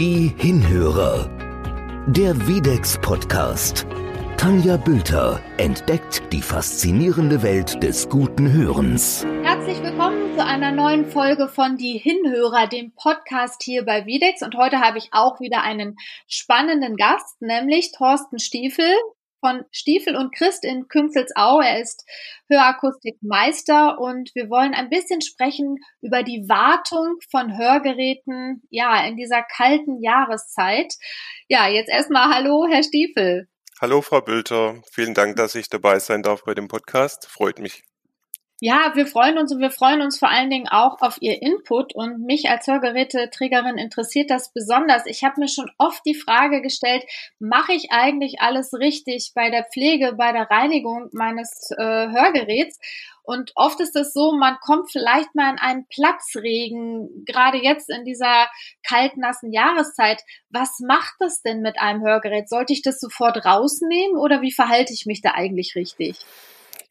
Die Hinhörer. Der Videx Podcast. Tanja Bülter entdeckt die faszinierende Welt des guten Hörens. Herzlich willkommen zu einer neuen Folge von Die Hinhörer, dem Podcast hier bei Videx. Und heute habe ich auch wieder einen spannenden Gast, nämlich Thorsten Stiefel von Stiefel und Christ in Künzelsau. Er ist Hörakustikmeister und wir wollen ein bisschen sprechen über die Wartung von Hörgeräten, ja, in dieser kalten Jahreszeit. Ja, jetzt erstmal Hallo, Herr Stiefel. Hallo, Frau Bülter. Vielen Dank, dass ich dabei sein darf bei dem Podcast. Freut mich. Ja, wir freuen uns und wir freuen uns vor allen Dingen auch auf Ihr Input und mich als Hörgeräteträgerin interessiert das besonders. Ich habe mir schon oft die Frage gestellt, mache ich eigentlich alles richtig bei der Pflege, bei der Reinigung meines äh, Hörgeräts? Und oft ist es so, man kommt vielleicht mal in einen Platzregen, gerade jetzt in dieser kalten, nassen Jahreszeit. Was macht das denn mit einem Hörgerät? Sollte ich das sofort rausnehmen oder wie verhalte ich mich da eigentlich richtig?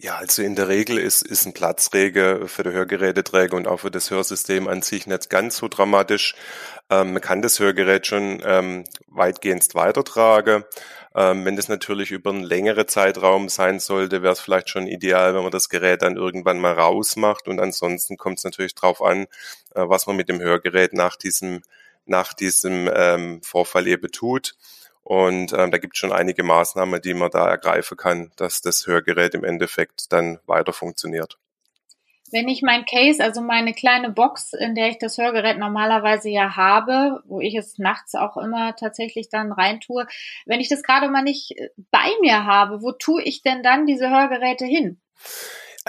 Ja, also in der Regel ist, ist ein Platzrege für die Hörgeräteträger und auch für das Hörsystem an sich nicht ganz so dramatisch. Ähm, man kann das Hörgerät schon ähm, weitgehend weitertragen. Ähm, wenn das natürlich über einen längeren Zeitraum sein sollte, wäre es vielleicht schon ideal, wenn man das Gerät dann irgendwann mal rausmacht. Und ansonsten kommt es natürlich darauf an, äh, was man mit dem Hörgerät nach diesem, nach diesem ähm, Vorfall eben tut. Und ähm, da gibt es schon einige Maßnahmen, die man da ergreifen kann, dass das Hörgerät im Endeffekt dann weiter funktioniert. Wenn ich mein Case, also meine kleine Box, in der ich das Hörgerät normalerweise ja habe, wo ich es nachts auch immer tatsächlich dann reintue, wenn ich das gerade mal nicht bei mir habe, wo tue ich denn dann diese Hörgeräte hin?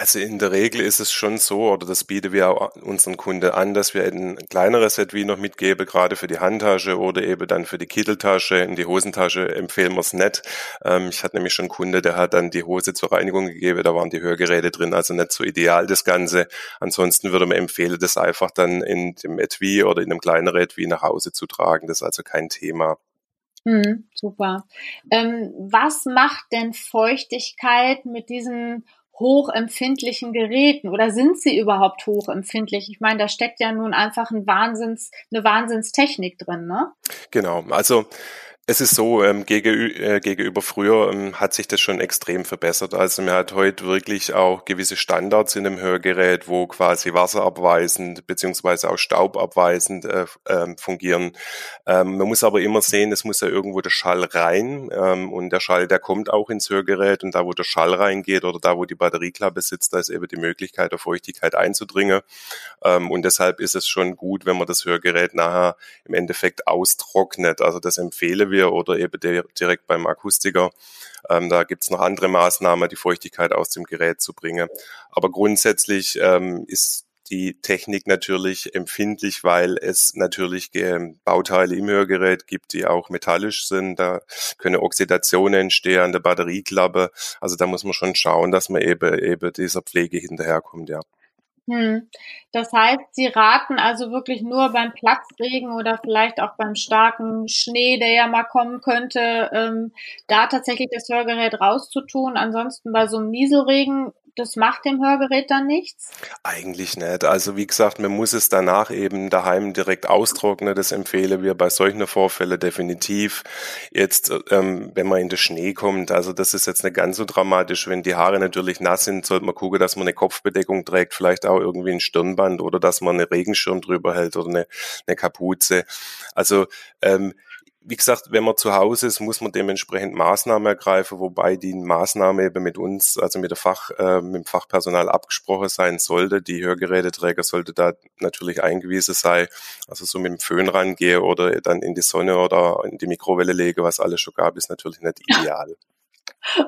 Also in der Regel ist es schon so, oder das bieten wir auch unseren Kunden an, dass wir ein kleineres Etui noch mitgeben, gerade für die Handtasche oder eben dann für die Kitteltasche. In die Hosentasche empfehlen wir es nicht. Ähm, ich hatte nämlich schon einen Kunde, der hat dann die Hose zur Reinigung gegeben, da waren die Hörgeräte drin, also nicht so ideal das Ganze. Ansonsten würde man empfehlen, das einfach dann in dem Etui oder in einem kleineren Etui nach Hause zu tragen. Das ist also kein Thema. Hm, super. Ähm, was macht denn Feuchtigkeit mit diesen hochempfindlichen Geräten oder sind sie überhaupt hochempfindlich? Ich meine, da steckt ja nun einfach ein Wahnsinns, eine Wahnsinnstechnik drin, ne? Genau, also es ist so, ähm, gegenüber, äh, gegenüber früher ähm, hat sich das schon extrem verbessert. Also man hat heute wirklich auch gewisse Standards in dem Hörgerät, wo quasi wasserabweisend beziehungsweise auch staubabweisend äh, äh, fungieren. Ähm, man muss aber immer sehen, es muss ja irgendwo der Schall rein ähm, und der Schall, der kommt auch ins Hörgerät und da, wo der Schall reingeht oder da, wo die Batterieklappe sitzt, da ist eben die Möglichkeit der Feuchtigkeit einzudringen. Ähm, und deshalb ist es schon gut, wenn man das Hörgerät nachher im Endeffekt austrocknet. Also das empfehle wir oder eben direkt beim Akustiker. Ähm, da gibt's noch andere Maßnahmen, die Feuchtigkeit aus dem Gerät zu bringen. Aber grundsätzlich ähm, ist die Technik natürlich empfindlich, weil es natürlich Bauteile im Hörgerät gibt, die auch metallisch sind. Da können Oxidationen entstehen an der Batterieklappe. Also da muss man schon schauen, dass man eben, eben dieser Pflege hinterherkommt, ja. Hm. Das heißt, Sie raten also wirklich nur beim Platzregen oder vielleicht auch beim starken Schnee, der ja mal kommen könnte, ähm, da tatsächlich das Hörgerät rauszutun. Ansonsten bei so einem Nieselregen das macht dem Hörgerät dann nichts? Eigentlich nicht. Also wie gesagt, man muss es danach eben daheim direkt austrocknen. Das empfehlen wir bei solchen Vorfällen definitiv. Jetzt, ähm, wenn man in den Schnee kommt, also das ist jetzt nicht ganz so dramatisch. Wenn die Haare natürlich nass sind, sollte man gucken, dass man eine Kopfbedeckung trägt, vielleicht auch irgendwie ein Stirnband oder dass man eine Regenschirm drüber hält oder eine, eine Kapuze. Also ähm, wie gesagt, wenn man zu Hause ist, muss man dementsprechend Maßnahmen ergreifen, wobei die Maßnahme eben mit uns, also mit der Fach, äh, mit dem Fachpersonal abgesprochen sein sollte. Die Hörgeräteträger sollte da natürlich eingewiesen sein, also so mit dem Föhn rangehe oder dann in die Sonne oder in die Mikrowelle lege, was alles schon gab, ist natürlich nicht ideal.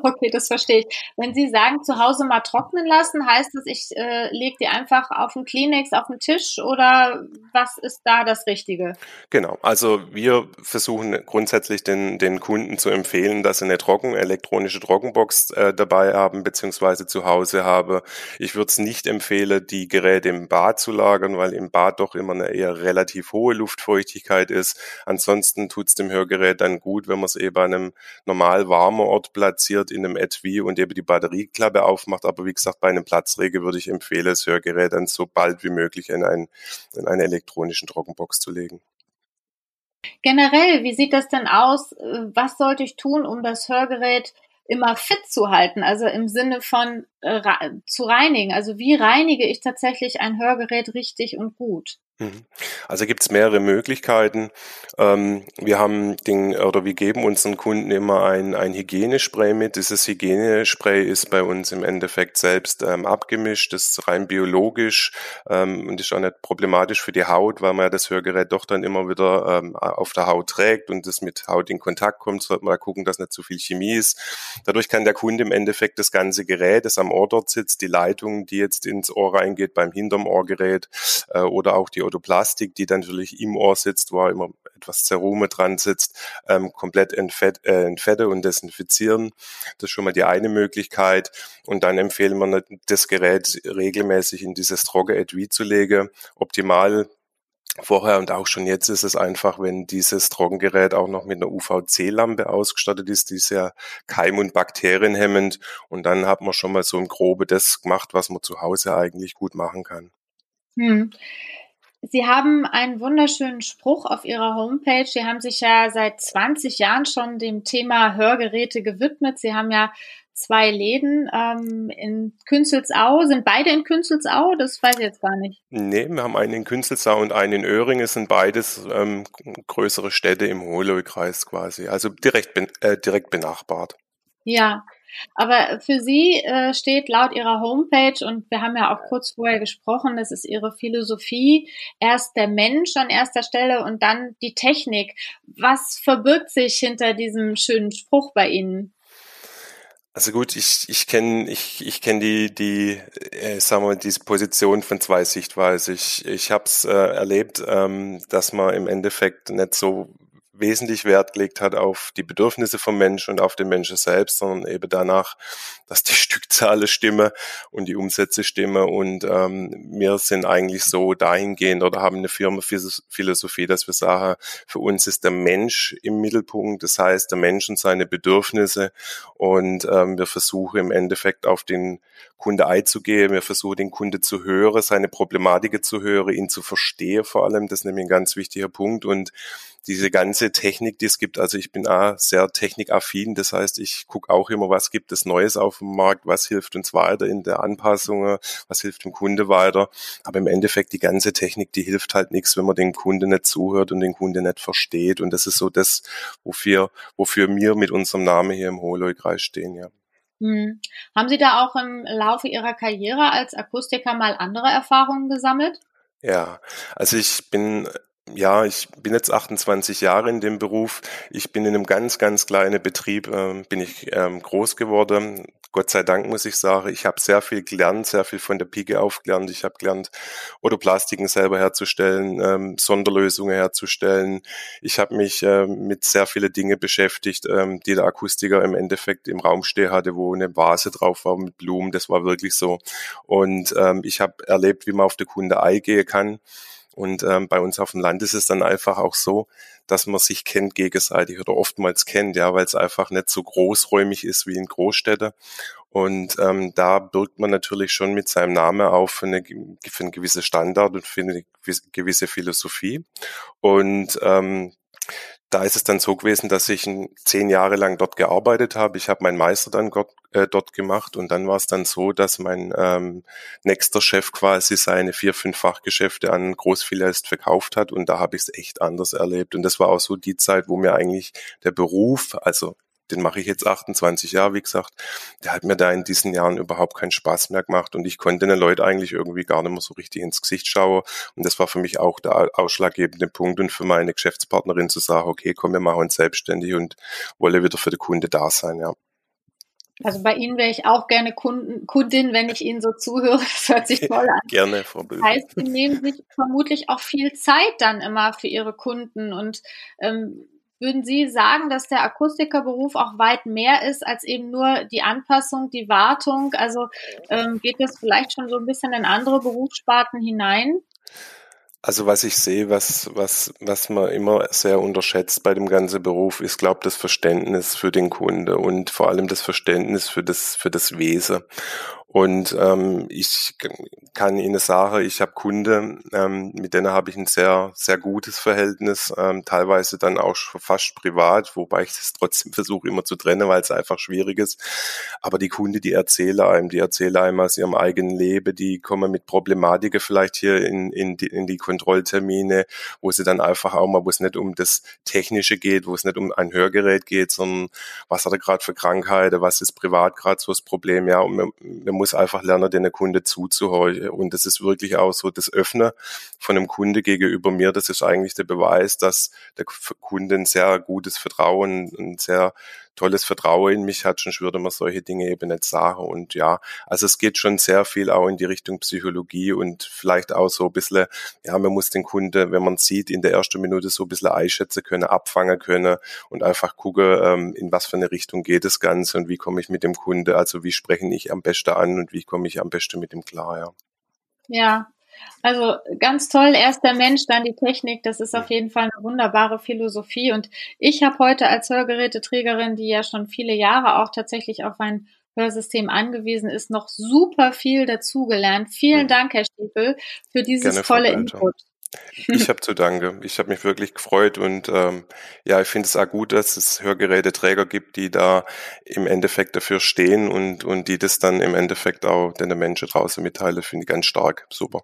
Okay, das verstehe ich. Wenn Sie sagen, zu Hause mal trocknen lassen, heißt das, ich äh, lege die einfach auf den Kleenex auf den Tisch oder was ist da das Richtige? Genau, also wir versuchen grundsätzlich den, den Kunden zu empfehlen, dass sie eine trocken, elektronische Trockenbox äh, dabei haben beziehungsweise zu Hause haben. Ich würde es nicht empfehlen, die Geräte im Bad zu lagern, weil im Bad doch immer eine eher relativ hohe Luftfeuchtigkeit ist. Ansonsten tut es dem Hörgerät dann gut, wenn man es eben an einem normal warmen Ort platziert platziert in einem Etui und eben die Batterieklappe aufmacht. Aber wie gesagt, bei einem Platzrege würde ich empfehlen, das Hörgerät dann so bald wie möglich in, ein, in eine elektronischen Trockenbox zu legen. Generell, wie sieht das denn aus? Was sollte ich tun, um das Hörgerät immer fit zu halten, also im Sinne von äh, zu reinigen. Also wie reinige ich tatsächlich ein Hörgerät richtig und gut? Mhm. Also gibt es mehrere Möglichkeiten. Ähm, wir haben den oder wir geben unseren Kunden immer ein, ein Hygienespray mit. Dieses Hygienespray ist bei uns im Endeffekt selbst ähm, abgemischt, das ist rein biologisch ähm, und ist auch nicht problematisch für die Haut, weil man ja das Hörgerät doch dann immer wieder ähm, auf der Haut trägt und das mit Haut in Kontakt kommt, sollte man gucken, dass nicht zu viel Chemie ist. Dadurch kann der Kunde im Endeffekt das ganze Gerät, das am Ohr dort sitzt, die Leitung, die jetzt ins Ohr reingeht beim hinterm Ohrgerät äh, oder auch die Plastik, die dann natürlich im Ohr sitzt, wo immer etwas Zerume dran sitzt, ähm, komplett entfett, äh, entfette und desinfizieren. Das ist schon mal die eine Möglichkeit. Und dann empfehlen wir das Gerät regelmäßig in dieses Trocke-Etui zu legen. Optimal Vorher und auch schon jetzt ist es einfach, wenn dieses Trockengerät auch noch mit einer UVC-Lampe ausgestattet ist, die ist ja keim- und bakterienhemmend. Und dann hat man schon mal so im Grobe das gemacht, was man zu Hause eigentlich gut machen kann. Hm. Sie haben einen wunderschönen Spruch auf Ihrer Homepage. Sie haben sich ja seit 20 Jahren schon dem Thema Hörgeräte gewidmet. Sie haben ja zwei Läden ähm, in Künzelsau. Sind beide in Künzelsau? Das weiß ich jetzt gar nicht. Nee, wir haben einen in Künzelsau und einen in Öhringen. Es sind beides ähm, größere Städte im Hohleu-Kreis quasi. Also direkt, äh, direkt benachbart. Ja, aber für Sie äh, steht laut Ihrer Homepage, und wir haben ja auch kurz vorher gesprochen, das ist Ihre Philosophie, erst der Mensch an erster Stelle und dann die Technik. Was verbirgt sich hinter diesem schönen Spruch bei Ihnen? Also gut, ich, ich kenne ich, ich kenn die, die äh, sagen wir, diese Position von zwei Sichtweisen. Ich, ich habe es äh, erlebt, ähm, dass man im Endeffekt nicht so wesentlich Wert gelegt hat auf die Bedürfnisse vom Menschen und auf den Menschen selbst, sondern eben danach, dass die Stückzahlen stimmen und die Umsätze stimmen. Und ähm, wir sind eigentlich so dahingehend oder haben eine Firma Philosophie, dass wir sagen, für uns ist der Mensch im Mittelpunkt, das heißt der Mensch und seine Bedürfnisse. Und ähm, wir versuchen im Endeffekt auf den Kunde einzugehen. Wir versuchen den Kunde zu hören, seine Problematiken zu hören, ihn zu verstehen vor allem. Das ist nämlich ein ganz wichtiger Punkt. Und diese ganze Technik, die es gibt, also ich bin auch sehr technikaffin, das heißt, ich gucke auch immer, was gibt es Neues auf dem Markt, was hilft uns weiter in der Anpassung, was hilft dem Kunde weiter. Aber im Endeffekt, die ganze Technik, die hilft halt nichts, wenn man den Kunde nicht zuhört und den Kunde nicht versteht. Und das ist so das, wofür, wofür wir mit unserem Namen hier im Hohleu-Kreis stehen, ja. Hm. Haben Sie da auch im Laufe Ihrer Karriere als Akustiker mal andere Erfahrungen gesammelt? Ja, also ich bin ja, ich bin jetzt 28 Jahre in dem Beruf. Ich bin in einem ganz, ganz kleinen Betrieb, äh, bin ich ähm, groß geworden. Gott sei Dank muss ich sagen, ich habe sehr viel gelernt, sehr viel von der Pike aufgelernt. Ich habe gelernt, Otoplastiken selber herzustellen, ähm, Sonderlösungen herzustellen. Ich habe mich äh, mit sehr vielen Dingen beschäftigt, ähm, die der Akustiker im Endeffekt im Raum stehen hatte, wo eine Vase drauf war mit Blumen. Das war wirklich so. Und ähm, ich habe erlebt, wie man auf den Kunde eingehen kann und ähm, bei uns auf dem Land ist es dann einfach auch so, dass man sich kennt gegenseitig oder oftmals kennt, ja, weil es einfach nicht so großräumig ist wie in Großstädten. Und ähm, da birgt man natürlich schon mit seinem Namen auf für, eine, für einen gewissen Standard und für eine gewisse Philosophie. Und ähm, da ist es dann so gewesen, dass ich zehn Jahre lang dort gearbeitet habe. Ich habe meinen Meister dann dort, äh, dort gemacht und dann war es dann so, dass mein ähm, nächster Chef quasi seine vier, fünf Fachgeschäfte an Großfilialist verkauft hat und da habe ich es echt anders erlebt. Und das war auch so die Zeit, wo mir eigentlich der Beruf, also den mache ich jetzt 28 Jahre, wie gesagt, der hat mir da in diesen Jahren überhaupt keinen Spaß mehr gemacht und ich konnte den Leuten eigentlich irgendwie gar nicht mehr so richtig ins Gesicht schauen und das war für mich auch der ausschlaggebende Punkt und für meine Geschäftspartnerin zu sagen, okay, komm, wir machen uns selbstständig und wolle wieder für den Kunde da sein, ja. Also bei Ihnen wäre ich auch gerne Kunden, Kundin, wenn ich Ihnen so zuhöre. Das hört sich toll an. gerne, Frau Böhm. Das heißt, Sie nehmen sich vermutlich auch viel Zeit dann immer für Ihre Kunden und ähm, würden Sie sagen, dass der Akustikerberuf auch weit mehr ist als eben nur die Anpassung, die Wartung? Also ähm, geht das vielleicht schon so ein bisschen in andere Berufssparten hinein? Also was ich sehe, was, was, was man immer sehr unterschätzt bei dem ganzen Beruf, ist, glaube das Verständnis für den Kunde und vor allem das Verständnis für das, für das Wesen. Und ähm, ich kann Ihnen sagen, ich habe Kunden, ähm, mit denen habe ich ein sehr, sehr gutes Verhältnis, ähm, teilweise dann auch fast privat, wobei ich das trotzdem versuche immer zu trennen, weil es einfach schwierig ist. Aber die Kunden, die erzählen einem, die erzählen einem aus ihrem eigenen Leben, die kommen mit Problematiken vielleicht hier in, in, die, in die Kontrolltermine, wo sie dann einfach auch mal, wo es nicht um das Technische geht, wo es nicht um ein Hörgerät geht, sondern was hat er gerade für Krankheiten, was ist privat gerade so das Problem, ja, und man, man muss einfach lernen, den Kunde zuzuhören. Und das ist wirklich auch so das Öffnen von einem Kunde gegenüber mir. Das ist eigentlich der Beweis, dass der Kunde ein sehr gutes Vertrauen, ein sehr tolles Vertrauen in mich hat, sonst würde man solche Dinge eben nicht sagen. Und ja, also es geht schon sehr viel auch in die Richtung Psychologie und vielleicht auch so ein bisschen, ja, man muss den Kunde, wenn man sieht, in der ersten Minute so ein bisschen einschätzen können, abfangen können und einfach gucken, ähm, in was für eine Richtung geht das Ganze und wie komme ich mit dem Kunde, also wie spreche ich am besten an und wie komme ich am besten mit ihm klar, ja. Ja, also ganz toll, erst der Mensch, dann die Technik. Das ist auf jeden Fall eine wunderbare Philosophie. Und ich habe heute als Hörgeräteträgerin, die ja schon viele Jahre auch tatsächlich auf ein Hörsystem angewiesen ist, noch super viel dazugelernt. Vielen Dank, Herr Stiefel, für dieses Gerne, tolle Input. Ich habe zu danke. Ich habe mich wirklich gefreut und ähm, ja, ich finde es auch gut, dass es Hörgeräteträger gibt, die da im Endeffekt dafür stehen und, und die das dann im Endeffekt auch den Menschen draußen mitteilen, finde ich ganz stark. Super.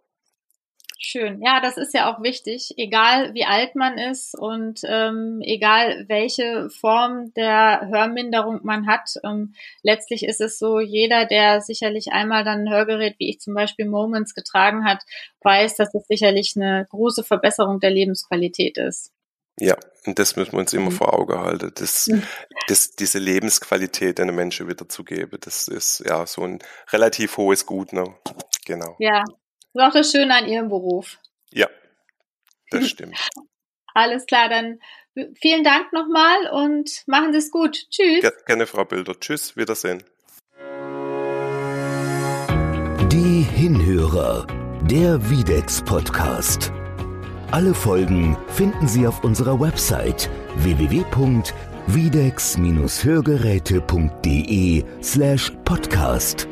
Schön. Ja, das ist ja auch wichtig, egal wie alt man ist und ähm, egal welche Form der Hörminderung man hat. Ähm, letztlich ist es so, jeder, der sicherlich einmal dann ein Hörgerät, wie ich zum Beispiel Moments getragen hat, weiß, dass es sicherlich eine große Verbesserung der Lebensqualität ist. Ja, und das müssen wir uns immer mhm. vor Augen halten. Das, mhm. das, diese Lebensqualität einer Menschen wiederzugeben, das ist ja so ein relativ hohes Gut. Ne? Genau. Ja, das ist auch das Schöne an Ihrem Beruf. Ja, das stimmt. Alles klar, dann vielen Dank nochmal und machen Sie es gut. Tschüss. Gerne, Frau Bilder. Tschüss, Wiedersehen. Die Hinhörer, der Videx Podcast. Alle Folgen finden Sie auf unserer Website www.videx-hörgeräte.de slash podcast.